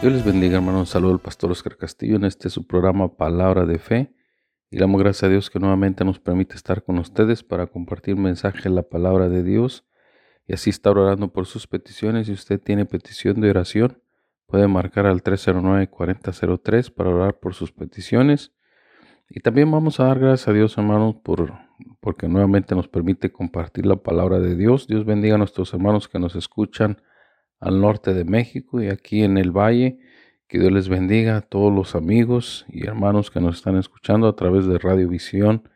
Dios les bendiga, hermanos. Saludo al pastor Oscar Castillo en este su programa Palabra de Fe. Y damos gracias a Dios que nuevamente nos permite estar con ustedes para compartir mensaje la palabra de Dios y así estar orando por sus peticiones. Si usted tiene petición de oración, puede marcar al 309-4003 para orar por sus peticiones. Y también vamos a dar gracias a Dios, hermanos, por, porque nuevamente nos permite compartir la palabra de Dios. Dios bendiga a nuestros hermanos que nos escuchan al norte de México y aquí en el valle. Que Dios les bendiga a todos los amigos y hermanos que nos están escuchando a través de Radio Visión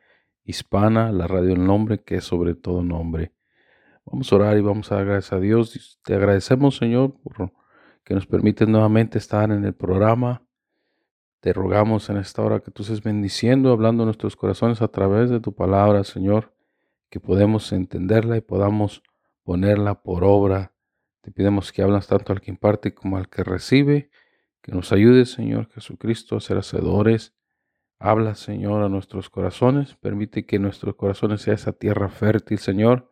Hispana, la radio del nombre que es sobre todo nombre. Vamos a orar y vamos a dar gracias a Dios. Te agradecemos, Señor, por que nos permite nuevamente estar en el programa. Te rogamos en esta hora que tú estés bendiciendo, hablando nuestros corazones a través de tu palabra, Señor, que podemos entenderla y podamos ponerla por obra te pidamos que hablas tanto al que imparte como al que recibe, que nos ayude, Señor Jesucristo, a ser hacedores. Habla, Señor, a nuestros corazones. Permite que nuestros corazones sea esa tierra fértil, Señor,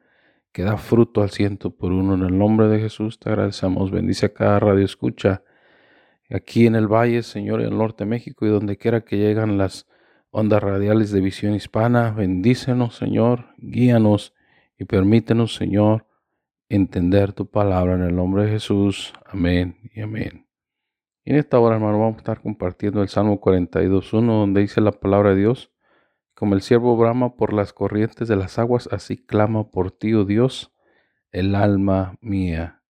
que da fruto al ciento por uno. En el nombre de Jesús te agradecemos. Bendice a cada radio escucha aquí en el valle, Señor, en el norte de México y donde quiera que llegan las ondas radiales de visión hispana. Bendícenos, Señor, guíanos y permítenos, Señor, entender tu palabra en el nombre de Jesús. Amén y amén. Y en esta hora, hermano, vamos a estar compartiendo el Salmo 42.1, donde dice la palabra de Dios, como el siervo brama por las corrientes de las aguas, así clama por ti, oh Dios, el alma mía.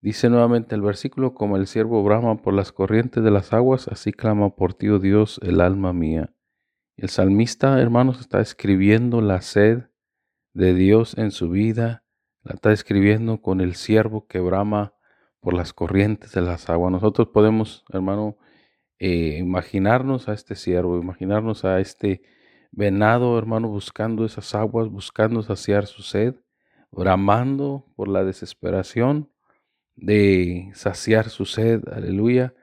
Dice nuevamente el versículo, como el siervo brama por las corrientes de las aguas, así clama por ti, oh Dios, el alma mía. El salmista, hermanos, está escribiendo la sed de Dios en su vida la está escribiendo con el siervo que brama por las corrientes de las aguas. Nosotros podemos, hermano, eh, imaginarnos a este siervo, imaginarnos a este venado, hermano, buscando esas aguas, buscando saciar su sed, bramando por la desesperación de saciar su sed, aleluya.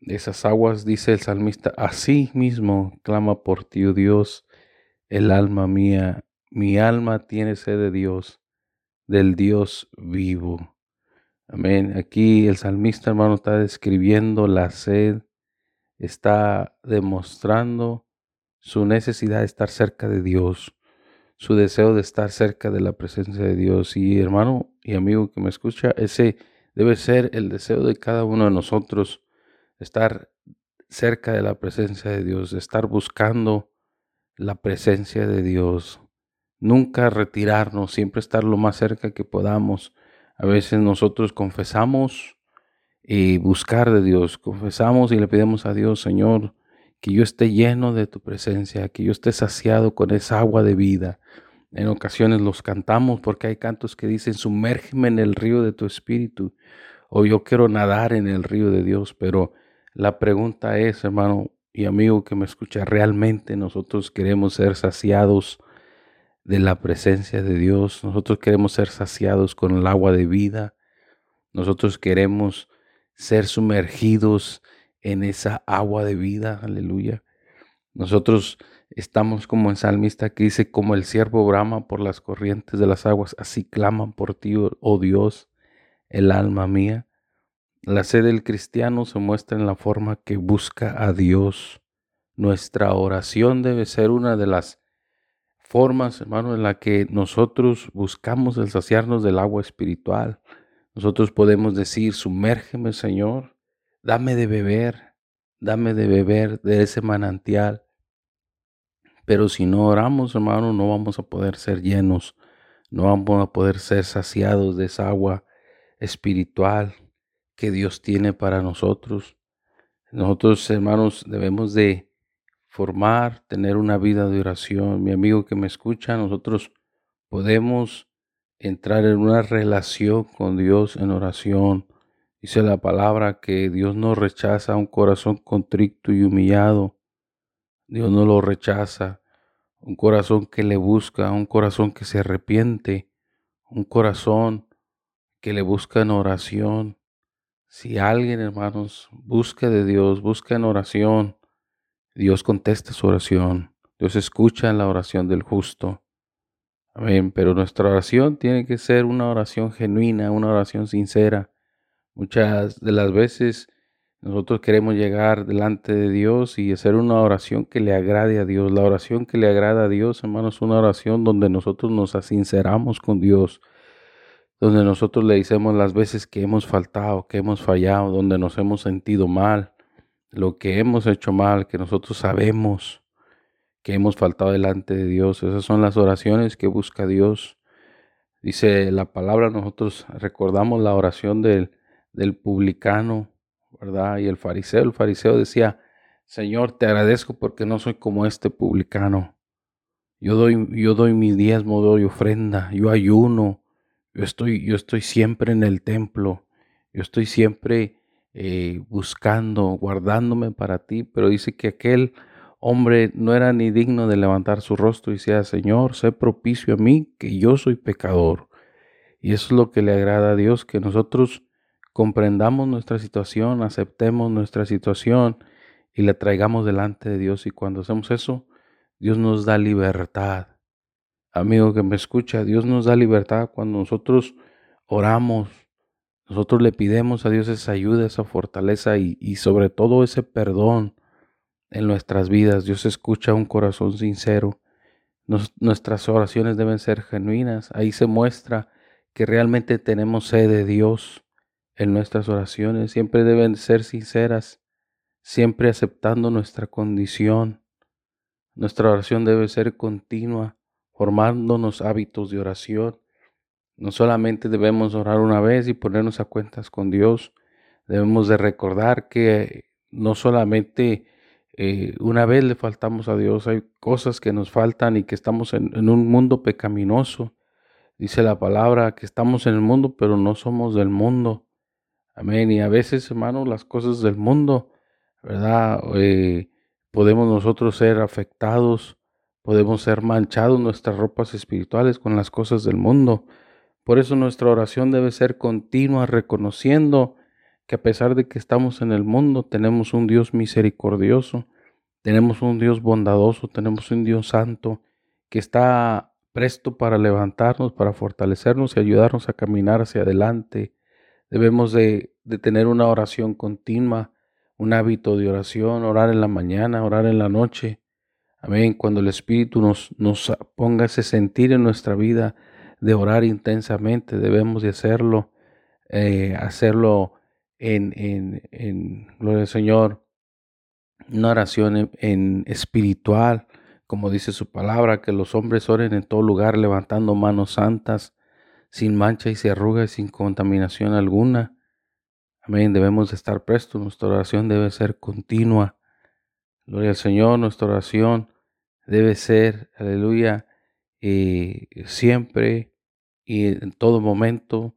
De esas aguas, dice el salmista, así mismo clama por ti, oh Dios, el alma mía, mi alma tiene sed de Dios del Dios vivo. Amén. Aquí el salmista, hermano, está describiendo la sed, está demostrando su necesidad de estar cerca de Dios, su deseo de estar cerca de la presencia de Dios. Y hermano y amigo que me escucha, ese debe ser el deseo de cada uno de nosotros, estar cerca de la presencia de Dios, estar buscando la presencia de Dios, nunca retirarnos, siempre estar lo más cerca que podamos. A veces nosotros confesamos y buscar de Dios, confesamos y le pedimos a Dios, Señor, que yo esté lleno de tu presencia, que yo esté saciado con esa agua de vida. En ocasiones los cantamos porque hay cantos que dicen, sumérgeme en el río de tu espíritu, o yo quiero nadar en el río de Dios, pero la pregunta es, hermano y amigo que me escucha, ¿realmente nosotros queremos ser saciados de la presencia de Dios. Nosotros queremos ser saciados con el agua de vida. Nosotros queremos ser sumergidos en esa agua de vida. Aleluya. Nosotros estamos como en salmista que dice, como el siervo brama por las corrientes de las aguas, así claman por ti, oh Dios, el alma mía. La sed del cristiano se muestra en la forma que busca a Dios. Nuestra oración debe ser una de las formas, hermano, en la que nosotros buscamos el saciarnos del agua espiritual. Nosotros podemos decir, sumérgeme, Señor, dame de beber, dame de beber de ese manantial Pero si no oramos, hermano, no vamos a poder ser llenos, no vamos a poder ser saciados de esa agua espiritual que Dios tiene para nosotros. Nosotros, hermanos, debemos de formar, tener una vida de oración. Mi amigo que me escucha, nosotros podemos entrar en una relación con Dios en oración. Dice la palabra que Dios no rechaza un corazón contrito y humillado. Dios no lo rechaza. Un corazón que le busca, un corazón que se arrepiente, un corazón que le busca en oración. Si alguien, hermanos, busca de Dios, busca en oración, Dios contesta su oración. Dios escucha la oración del justo. Amén. Pero nuestra oración tiene que ser una oración genuina, una oración sincera. Muchas de las veces nosotros queremos llegar delante de Dios y hacer una oración que le agrade a Dios. La oración que le agrada a Dios, hermanos, es una oración donde nosotros nos sinceramos con Dios donde nosotros le decimos las veces que hemos faltado, que hemos fallado, donde nos hemos sentido mal, lo que hemos hecho mal, que nosotros sabemos que hemos faltado delante de Dios. Esas son las oraciones que busca Dios. Dice la palabra, nosotros recordamos la oración del, del publicano, ¿verdad? Y el fariseo, el fariseo decía, Señor, te agradezco porque no soy como este publicano. Yo doy, yo doy mi diezmo, doy ofrenda, yo ayuno, yo estoy, yo estoy siempre en el templo, yo estoy siempre eh, buscando, guardándome para ti, pero dice que aquel hombre no era ni digno de levantar su rostro y decía, Señor, sé propicio a mí, que yo soy pecador. Y eso es lo que le agrada a Dios, que nosotros comprendamos nuestra situación, aceptemos nuestra situación y la traigamos delante de Dios. Y cuando hacemos eso, Dios nos da libertad. Amigo que me escucha, Dios nos da libertad cuando nosotros oramos, nosotros le pidemos a Dios esa ayuda, esa fortaleza y, sobre todo ese perdón en nuestras vidas. Dios escucha un corazón sincero. nuestras oraciones deben ser genuinas. Ahí se muestra que realmente tenemos sed de Dios en nuestras oraciones. Siempre deben ser sinceras, siempre aceptando nuestra condición. Nuestra oración debe ser continua formándonos hábitos de oración. No solamente debemos orar una vez y ponernos a cuentas con Dios, debemos de recordar que no solamente eh, una vez le faltamos a Dios, hay cosas que nos faltan y que estamos en, un mundo pecaminoso. Dice la palabra que estamos en el mundo, pero no somos del mundo. Amén. Y a veces, hermanos, las cosas del mundo, ¿verdad? Eh, podemos nosotros ser afectados Podemos ser manchados nuestras ropas espirituales con las cosas del mundo. Por eso nuestra oración debe ser continua, reconociendo que a pesar de que estamos en el mundo, tenemos un Dios misericordioso, tenemos un Dios bondadoso, tenemos un Dios santo que está presto para levantarnos, para fortalecernos y ayudarnos a caminar hacia adelante. Debemos de, tener una oración continua, un hábito de oración, orar en la mañana, orar en la noche, Amén. Cuando el Espíritu nos, nos ponga ese sentir en nuestra vida de orar intensamente, debemos de hacerlo, eh, hacerlo en, en, en, gloria al Señor, una oración en, espiritual, como dice su palabra, que los hombres oren en todo lugar levantando manos santas, sin mancha y se arruga y sin contaminación alguna. Amén. Debemos de estar prestos. Nuestra oración debe ser continua. Gloria al Señor. Nuestra oración debe ser, aleluya, eh, siempre y en todo momento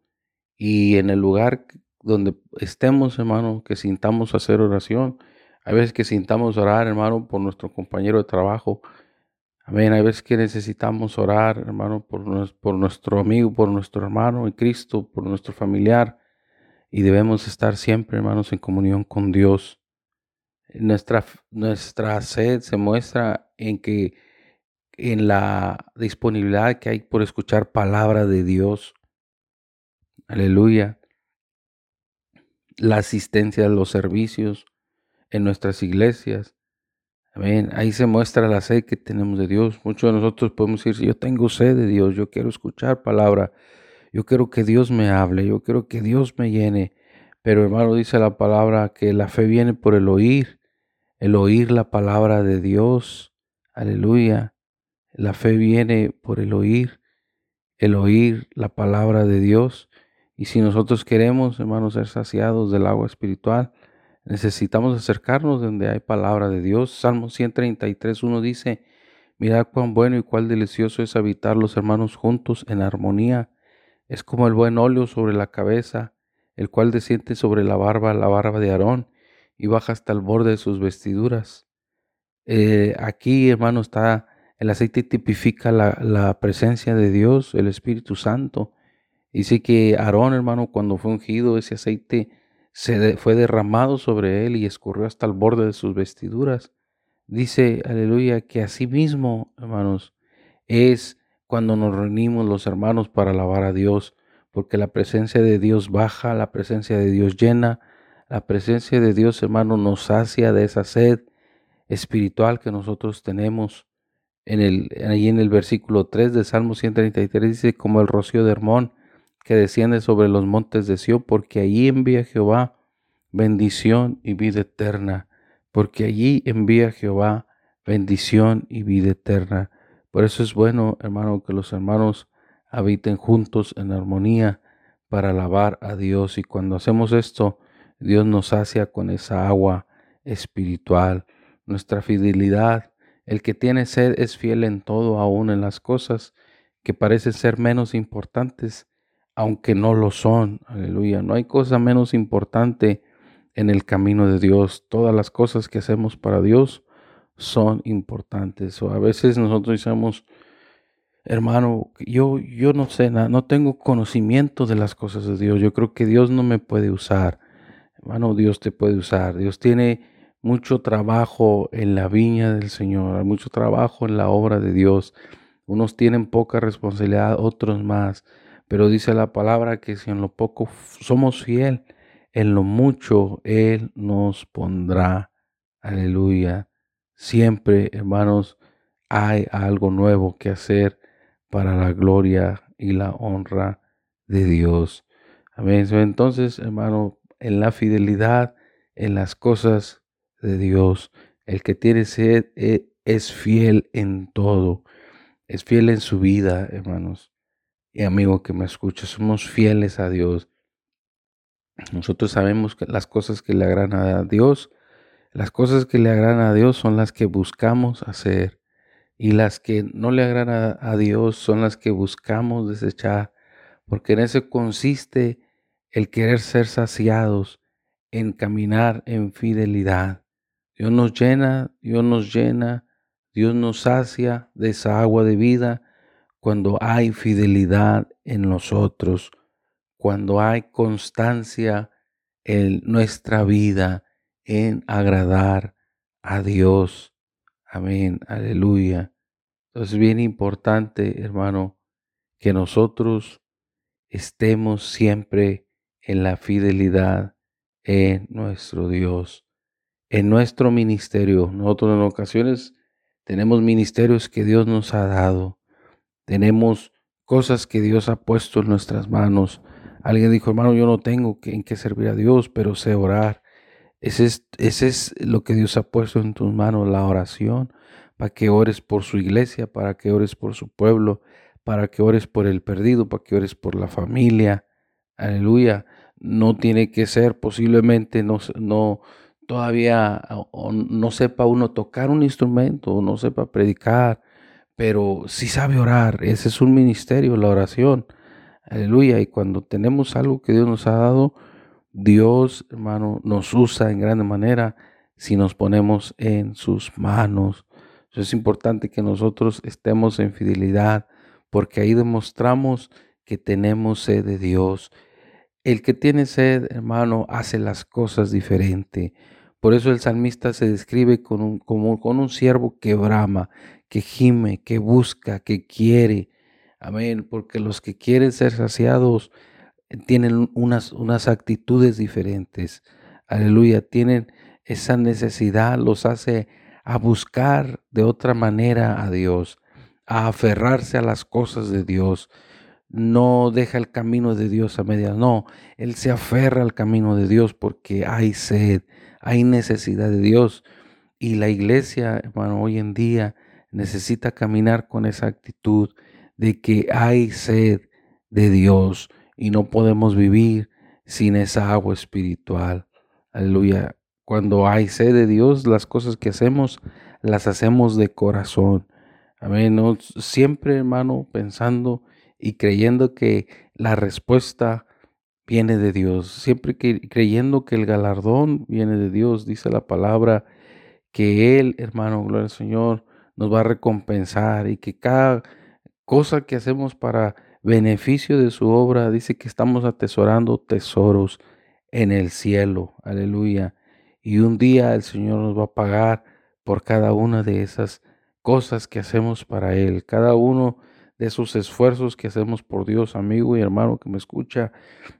y en el lugar donde estemos, hermano, que sintamos hacer oración. Hay veces que sintamos orar, hermano, por nuestro compañero de trabajo. Amén. Hay veces que necesitamos orar, hermano, por, nuestro amigo, por nuestro hermano en Cristo, por nuestro familiar. Y debemos estar siempre, hermanos, en comunión con Dios. Nuestra, nuestra sed se muestra en que en la disponibilidad que hay por escuchar palabra de Dios. Aleluya. La asistencia a los servicios en nuestras iglesias. Amén. Ahí se muestra la sed que tenemos de Dios. Muchos de nosotros podemos decir, yo tengo sed de Dios, yo quiero escuchar palabra, yo quiero que Dios me hable, yo quiero que Dios me llene. Pero hermano, dice la palabra que la fe viene por el oír el oír la palabra de Dios. Aleluya. La fe viene por el oír, el oír la palabra de Dios. Y si nosotros queremos, hermanos, ser saciados del agua espiritual, necesitamos acercarnos donde hay palabra de Dios. Salmo 133, 1 dice, mirad cuán bueno y cuán delicioso es habitar los hermanos juntos en armonía. Es como el buen óleo sobre la cabeza, el cual desciende sobre la barba, la barba de Aarón, y baja hasta el borde de sus vestiduras. Eh, aquí, hermano, está el aceite tipifica la, presencia de Dios, el Espíritu Santo. Dice que Aarón, hermano, cuando fue ungido, ese aceite se fue derramado sobre él y escurrió hasta el borde de sus vestiduras. Dice, aleluya, que así mismo, hermanos, es cuando nos reunimos los hermanos para alabar a Dios, porque la presencia de Dios baja, la presencia de Dios llena, la presencia de Dios, hermano, nos sacia de esa sed espiritual que nosotros tenemos. En el, en el versículo 3 de Salmo 133 dice, como el rocío de Hermón que desciende sobre los montes de Sión, porque allí envía Jehová bendición y vida eterna, porque allí envía Jehová bendición y vida eterna. Por eso es bueno, hermano, que los hermanos habiten juntos en armonía para alabar a Dios. Y cuando hacemos esto, Dios nos sacia con esa agua espiritual nuestra fidelidad. El que tiene sed es fiel en todo, aún en las cosas que parecen ser menos importantes, aunque no lo son. Aleluya. No hay cosa menos importante en el camino de Dios. Todas las cosas que hacemos para Dios son importantes. O a veces nosotros decimos, hermano, yo, yo no sé nada, no tengo conocimiento de las cosas de Dios. Yo creo que Dios no me puede usar. Hermano, Dios te puede usar. Dios tiene mucho trabajo en la viña del Señor, hay mucho trabajo en la obra de Dios. Unos tienen poca responsabilidad, otros más. Pero dice la palabra que si en lo poco somos fiel, en lo mucho Él nos pondrá. Aleluya. Siempre, hermanos, hay algo nuevo que hacer para la gloria y la honra de Dios. Amén. Entonces, hermano, en la fidelidad, en las cosas de Dios. El que tiene sed eh, es fiel en todo. Es fiel en su vida, hermanos. Y amigo que me escucha, somos fieles a Dios. Nosotros sabemos que las cosas que le agradan a Dios, las cosas que le agradan a Dios son las que buscamos hacer. Y las que no le agradan a Dios son las que buscamos desechar. Porque en eso consiste el querer ser saciados, en caminar en fidelidad. Dios nos llena, Dios nos llena, Dios nos sacia de esa agua de vida cuando hay fidelidad en nosotros, cuando hay constancia en nuestra vida en agradar a Dios. Amén, aleluya. Entonces es bien importante, hermano, que nosotros estemos siempre en la fidelidad en nuestro Dios en nuestro ministerio. Nosotros en ocasiones tenemos ministerios que Dios nos ha dado. Tenemos cosas que Dios ha puesto en nuestras manos. Alguien dijo, hermano, yo no tengo en qué servir a Dios, pero sé orar. Ese es, ese es lo que Dios ha puesto en tus manos, la oración, para que ores por su iglesia, para que ores por su pueblo, para que ores por el perdido, para que ores por la familia. Aleluya. No tiene que ser posiblemente, no, no, todavía no sepa uno tocar un instrumento, no sepa predicar, pero sí sabe orar. Ese es un ministerio, la oración. Aleluya. Y cuando tenemos algo que Dios nos ha dado, Dios, hermano, nos usa en grande manera si nos ponemos en sus manos. es importante que nosotros estemos en fidelidad, porque ahí demostramos que tenemos sed de Dios. El que tiene sed, hermano, hace las cosas diferente. Por eso el salmista se describe con un, como con un siervo que brama, que gime, que busca, que quiere. Amén. Porque los que quieren ser saciados eh, tienen unas, unas actitudes diferentes. Aleluya. Tienen esa necesidad, los hace a buscar de otra manera a Dios, a aferrarse a las cosas de Dios. No deja el camino de Dios a medias, no, Él se aferra al camino de Dios porque hay sed, hay necesidad de Dios. Y la iglesia, hermano, hoy en día necesita caminar con esa actitud de que hay sed de Dios y no podemos vivir sin esa agua espiritual. Aleluya. Cuando hay sed de Dios, las cosas que hacemos las hacemos de corazón. Amén. siempre, hermano, pensando y creyendo que la respuesta viene de Dios. Siempre que, creyendo que el galardón viene de Dios. Dice la palabra que Él, hermano, gloria al Señor, nos va a recompensar y que cada cosa que hacemos para beneficio de su obra, dice que estamos atesorando tesoros en el cielo. Aleluya. Y un día el Señor nos va a pagar por cada una de esas cosas que hacemos para Él, cada uno de esos esfuerzos que hacemos por Dios, amigo y hermano que me escucha.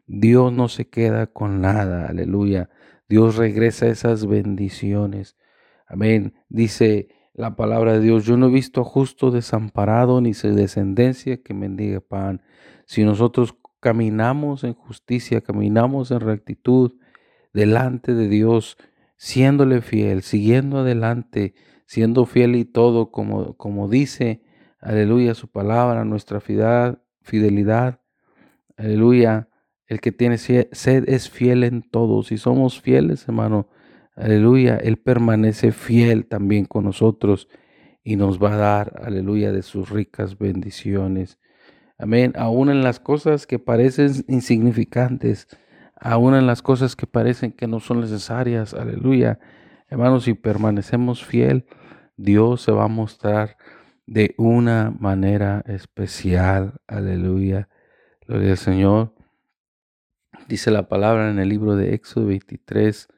Dios no se queda con nada. Aleluya. Dios regresa esas bendiciones. Amén. Dice la palabra de Dios. Yo no he visto justo desamparado ni su descendencia que mendigue pan. Si nosotros caminamos en justicia, caminamos en rectitud delante de Dios, siéndole fiel, siguiendo adelante, siendo fiel y todo, como, como dice, aleluya, su palabra, nuestra fidelidad, fidelidad, aleluya, el que tiene sed es fiel en todo. Si somos fieles, hermano, Aleluya, Él permanece fiel también con nosotros y nos va a dar, aleluya, de sus ricas bendiciones. Amén. Aún en las cosas que parecen insignificantes, aún en las cosas que parecen que no son necesarias, aleluya. Hermanos, si permanecemos fiel, Dios se va a mostrar de una manera especial. Aleluya. Gloria al Señor. Dice la palabra en el libro de Éxodo 23,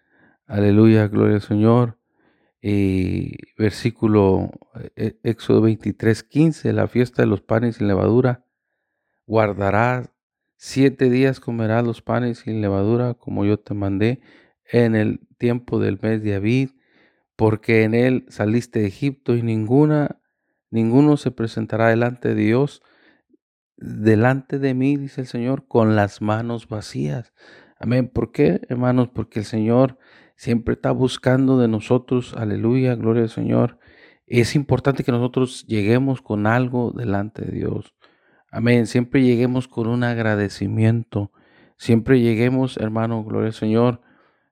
Aleluya, gloria al Señor. Y versículo eh, Éxodo 23, 15, la fiesta de los panes sin levadura. Guardarás siete días, comerás los panes sin levadura, como yo te mandé en el tiempo del mes de Abid, porque en él saliste de Egipto y ninguna, ninguno se presentará delante de Dios, delante de mí, dice el Señor, con las manos vacías. Amén. ¿Por qué, hermanos? Porque el Señor siempre está buscando de nosotros, aleluya, gloria al Señor. Es importante que nosotros lleguemos con algo delante de Dios. Amén. Siempre lleguemos con un agradecimiento. Siempre lleguemos, hermano, gloria al Señor,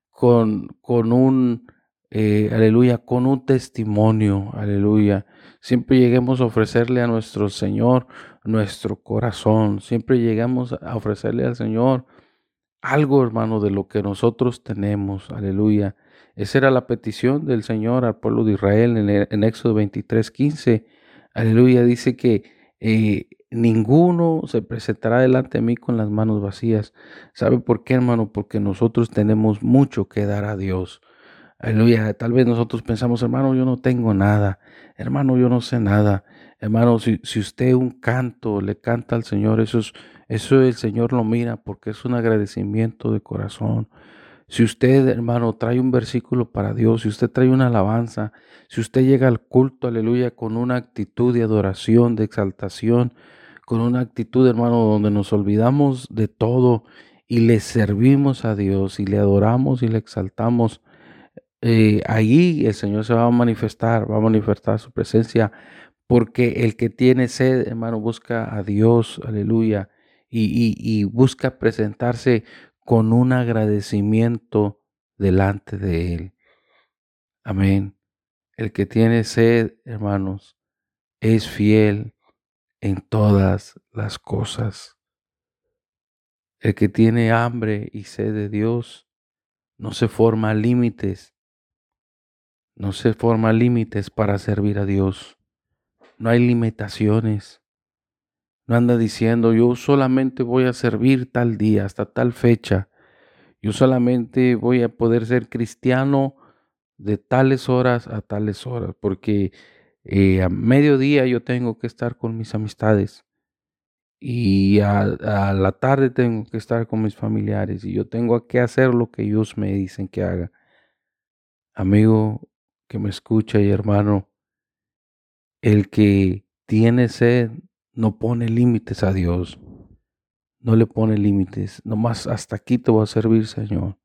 con, con un, eh, aleluya, con un testimonio, aleluya. Siempre lleguemos a ofrecerle a nuestro Señor nuestro corazón. Siempre llegamos a ofrecerle al Señor algo, hermano, de lo que nosotros tenemos. Aleluya. Esa era la petición del Señor al pueblo de Israel en, en Éxodo 23, 15. Aleluya. Dice que eh, ninguno se presentará delante de mí con las manos vacías. ¿Sabe por qué, hermano? Porque nosotros tenemos mucho que dar a Dios. Aleluya. Tal vez nosotros pensamos, hermano, yo no tengo nada. Hermano, yo no sé nada. Hermano, si, si usted un canto le canta al Señor, eso es eso el Señor lo mira porque es un agradecimiento de corazón. Si usted, hermano, trae un versículo para Dios, si usted trae una alabanza, si usted llega al culto, aleluya, con una actitud de adoración, de exaltación, con una actitud, hermano, donde nos olvidamos de todo y le servimos a Dios y le adoramos y le exaltamos, eh, allí el Señor se va a manifestar, va a manifestar su presencia, porque el que tiene sed, hermano, busca a Dios, aleluya, y, busca presentarse con un agradecimiento delante de Él. Amén. El que tiene sed, hermanos, es fiel en todas las cosas. El que tiene hambre y sed de Dios no se forma límites, no se forma límites para servir a Dios. No hay limitaciones. No anda diciendo, yo solamente voy a servir tal día, hasta tal fecha. Yo solamente voy a poder ser cristiano de tales horas a tales horas, porque eh, a mediodía yo tengo que estar con mis amistades y a, la tarde tengo que estar con mis familiares y yo tengo que hacer lo que ellos me dicen que haga. Amigo que me escucha y hermano, el que tiene sed no pone límites a Dios. No le pone límites. Nomás hasta aquí te voy a servir, Señor.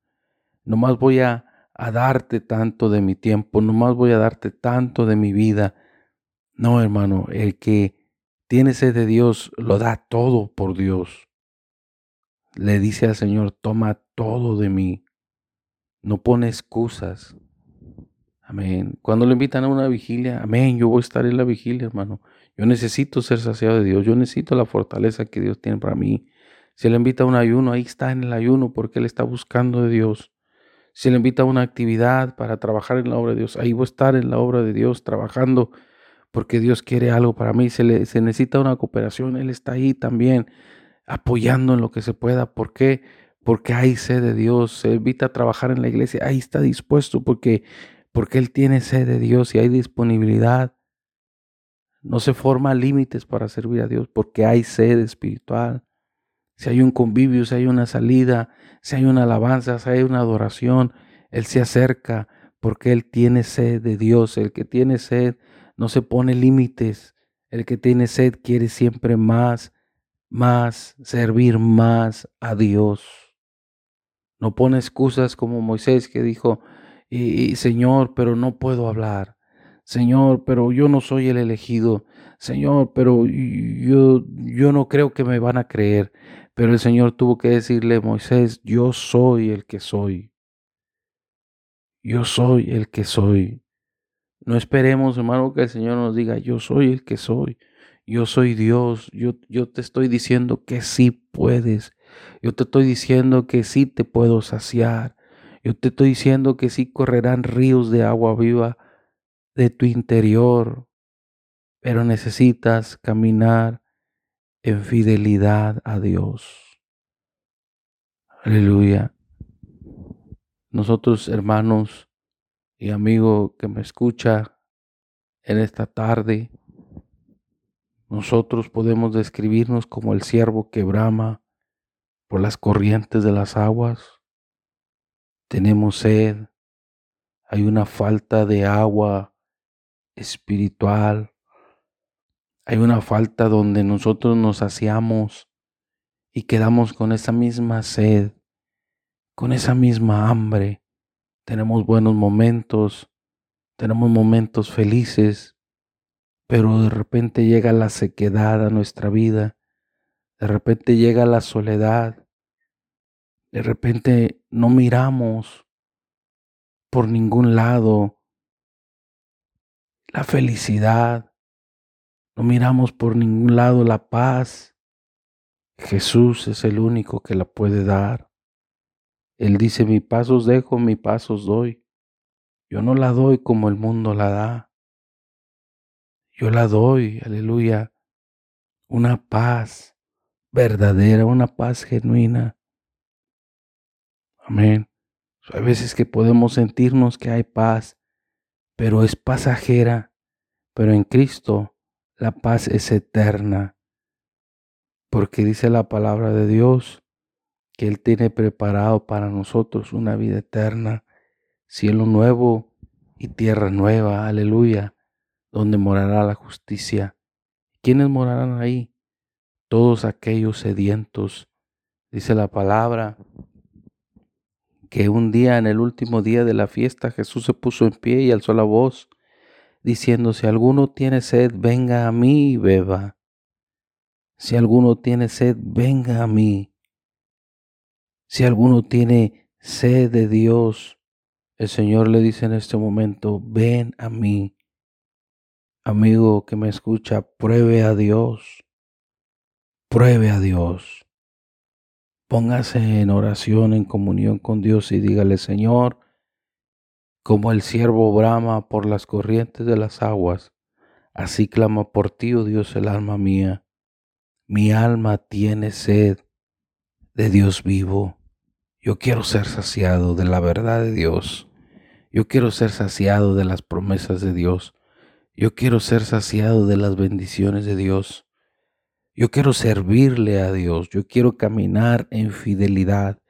Nomás voy a, a darte tanto de mi tiempo. Nomás voy a darte tanto de mi vida. No, hermano, el que tiene sed de Dios lo da todo por Dios. Le dice al Señor, toma todo de mí. No pone excusas. Amén. Cuando le invitan a una vigilia, amén, yo voy a estar en la vigilia, hermano. Yo necesito ser saciado de Dios. Yo necesito la fortaleza que Dios tiene para mí. Si le invita a un ayuno, ahí está en el ayuno porque él está buscando de Dios. Si le invita a una actividad para trabajar en la obra de Dios, ahí voy a estar en la obra de Dios trabajando porque Dios quiere algo para mí. Se, le, se necesita una cooperación, Él está ahí también apoyando en lo que se pueda. ¿Por qué? Porque hay sed de Dios. Se invita a trabajar en la iglesia, ahí está dispuesto porque, porque Él tiene sed de Dios y hay disponibilidad. No se forman límites para servir a Dios porque hay sed espiritual. Si hay un convivio, si hay una salida, si hay una alabanza, si hay una adoración, Él se acerca porque Él tiene sed de Dios. El que tiene sed no se pone límites. El que tiene sed quiere siempre más, más, servir más a Dios. No pone excusas como Moisés que dijo, y, Señor, pero no puedo hablar. Señor, pero yo no soy el elegido. Señor, pero yo, yo no creo que me van a creer. Pero el Señor tuvo que decirle, Moisés, yo soy el que soy. Yo soy el que soy. No esperemos, hermano, que el Señor nos diga, yo soy el que soy. Yo soy Dios. Yo, yo te estoy diciendo que sí puedes. Yo te estoy diciendo que sí te puedo saciar. Yo te estoy diciendo que sí correrán ríos de agua viva de tu interior. Pero necesitas caminar en fidelidad a Dios. Aleluya. Nosotros, hermanos y amigo que me escucha en esta tarde, nosotros podemos describirnos como el siervo que brama por las corrientes de las aguas. Tenemos sed, hay una falta de agua espiritual, hay una falta donde nosotros nos saciamos y quedamos con esa misma sed, con esa misma hambre. Tenemos buenos momentos, tenemos momentos felices, pero de repente llega la sequedad a nuestra vida, de repente llega la soledad, de repente no miramos por ningún lado la felicidad, no miramos por ningún lado la paz. Jesús es el único que la puede dar. Él dice, mi pasos os dejo, mi pasos os doy. Yo no la doy como el mundo la da. Yo la doy, aleluya, una paz verdadera, una paz genuina. Amén. Hay veces que podemos sentirnos que hay paz, pero es pasajera. Pero en Cristo la paz es eterna, porque dice la palabra de Dios que Él tiene preparado para nosotros una vida eterna, cielo nuevo y tierra nueva, aleluya, donde morará la justicia. ¿Quiénes morarán ahí? Todos aquellos sedientos. Dice la palabra que un día, en el último día de la fiesta, Jesús se puso en pie y alzó la voz diciendo, si alguno tiene sed, venga a mí y beba. Si alguno tiene sed, venga a mí. Si alguno tiene sed de Dios, el Señor le dice en este momento, ven a mí. Amigo que me escucha, pruebe a Dios. Pruebe a Dios. Póngase en oración, en comunión con Dios y dígale, Señor, como el siervo brama por las corrientes de las aguas, así clama por ti, oh Dios, el alma mía. Mi alma tiene sed de Dios vivo. Yo quiero ser saciado de la verdad de Dios. Yo quiero ser saciado de las promesas de Dios. Yo quiero ser saciado de las bendiciones de Dios. Yo quiero servirle a Dios. Yo quiero caminar en fidelidad.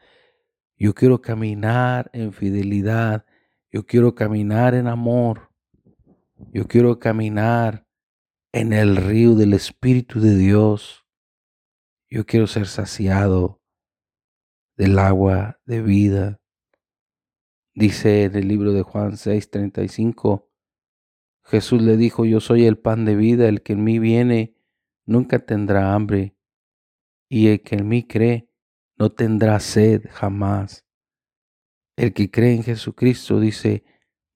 Yo quiero caminar en fidelidad yo quiero caminar en amor. Yo quiero caminar en el río del Espíritu de Dios. Yo quiero ser saciado del agua de vida. Dice en el libro de Juan 6:35, Jesús le dijo, yo soy el pan de vida, el que en mí viene nunca tendrá hambre, y el que en mí cree no tendrá sed jamás. El que cree en Jesucristo dice,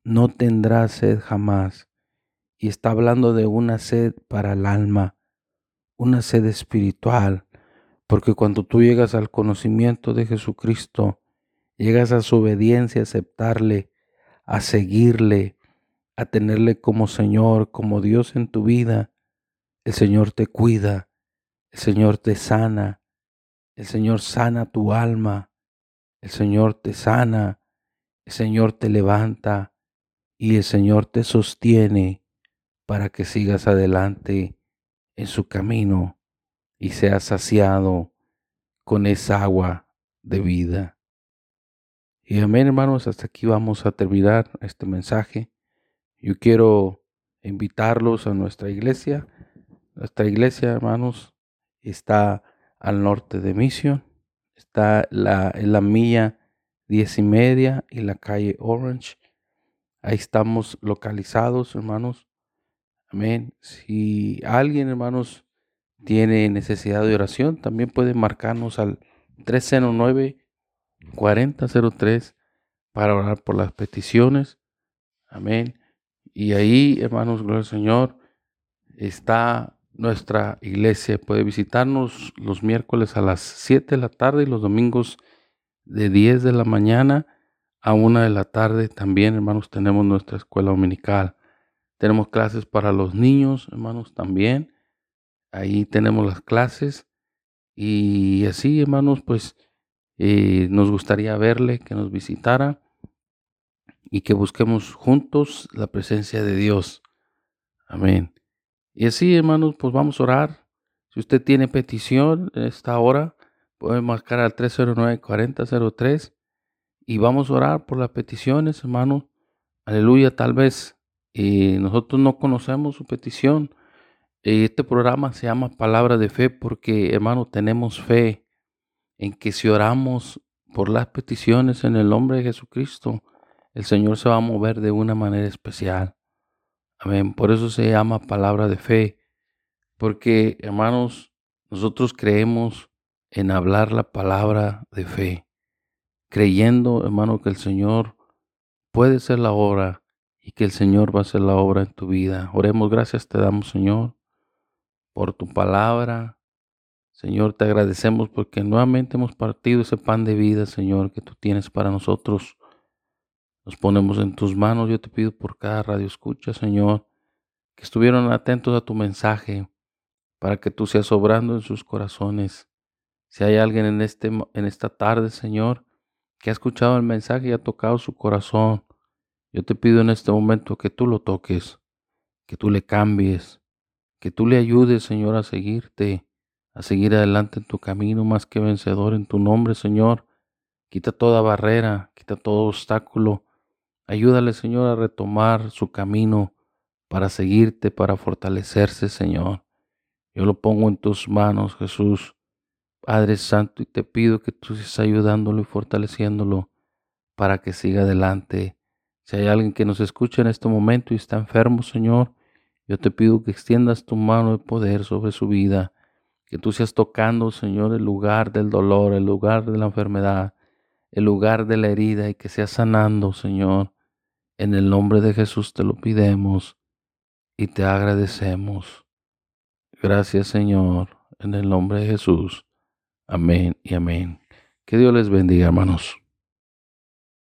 no tendrá sed jamás. Y está hablando de una sed para el alma, una sed espiritual, porque cuando tú llegas al conocimiento de Jesucristo, llegas a su obediencia, a aceptarle, a seguirle, a tenerle como Señor, como Dios en tu vida, el Señor te cuida, el Señor te sana, el Señor sana tu alma, el Señor te sana, el Señor te levanta y el Señor te sostiene para que sigas adelante en su camino y seas saciado con esa agua de vida. Y amén, hermanos, hasta aquí vamos a terminar este mensaje. Yo quiero invitarlos a nuestra iglesia. Nuestra iglesia, hermanos, está al norte de Mission. Está en la milla diez y media y la calle Orange. Ahí estamos localizados, hermanos. Amén. Si alguien, hermanos, tiene necesidad de oración, también puede marcarnos al 309-4003 para orar por las peticiones. Amén. Y ahí, hermanos, gloria al Señor, está nuestra iglesia. Puede visitarnos los miércoles a las 7 de la tarde y los domingos de 10 de la mañana a 1 de la tarde. También, hermanos, tenemos nuestra escuela dominical. Tenemos clases para los niños, hermanos, también. Ahí tenemos las clases. Y así, hermanos, pues eh, nos gustaría verle, que nos visitara y que busquemos juntos la presencia de Dios. Amén. Y así, hermanos, pues vamos a orar. Si usted tiene petición en esta hora, puede marcar al 309-4003 y vamos a orar por las peticiones, hermanos. Aleluya, tal vez eh, nosotros no conocemos su petición. Este programa se llama Palabra de Fe porque, hermano, tenemos fe en que si oramos por las peticiones en el nombre de Jesucristo, el Señor se va a mover de una manera especial. Amén. Por eso se llama palabra de fe. Porque, hermanos, nosotros creemos en hablar la palabra de fe. Creyendo, hermano, que el Señor puede ser la obra y que el Señor va a hacer la obra en tu vida. Oremos, gracias te damos, Señor, por tu palabra. Señor, te agradecemos porque nuevamente hemos partido ese pan de vida, Señor, que tú tienes para nosotros. Nos ponemos en tus manos. Yo te pido por cada radio escucha, Señor, que estuvieron atentos a tu mensaje para que tú seas obrando en sus corazones. Si hay alguien en, este, en esta tarde, Señor, que ha escuchado el mensaje y ha tocado su corazón, yo te pido en este momento que tú lo toques, que tú le cambies, que tú le ayudes, Señor, a seguirte, a seguir adelante en tu camino más que vencedor en tu nombre, Señor. Quita toda barrera, quita todo obstáculo Ayúdale, Señor, a retomar su camino para seguirte, para fortalecerse, Señor. Yo lo pongo en tus manos, Jesús. Padre Santo, y te pido que tú estés ayudándolo y fortaleciéndolo para que siga adelante. Si hay alguien que nos escucha en este momento y está enfermo, Señor, yo te pido que extiendas tu mano de poder sobre su vida, que tú seas tocando, Señor, el lugar del dolor, el lugar de la enfermedad, el lugar de la herida y que seas sanando, Señor. En el nombre de Jesús te lo pidemos y te agradecemos. Gracias Señor, en el nombre de Jesús. Amén y amén. Que Dios les bendiga, hermanos.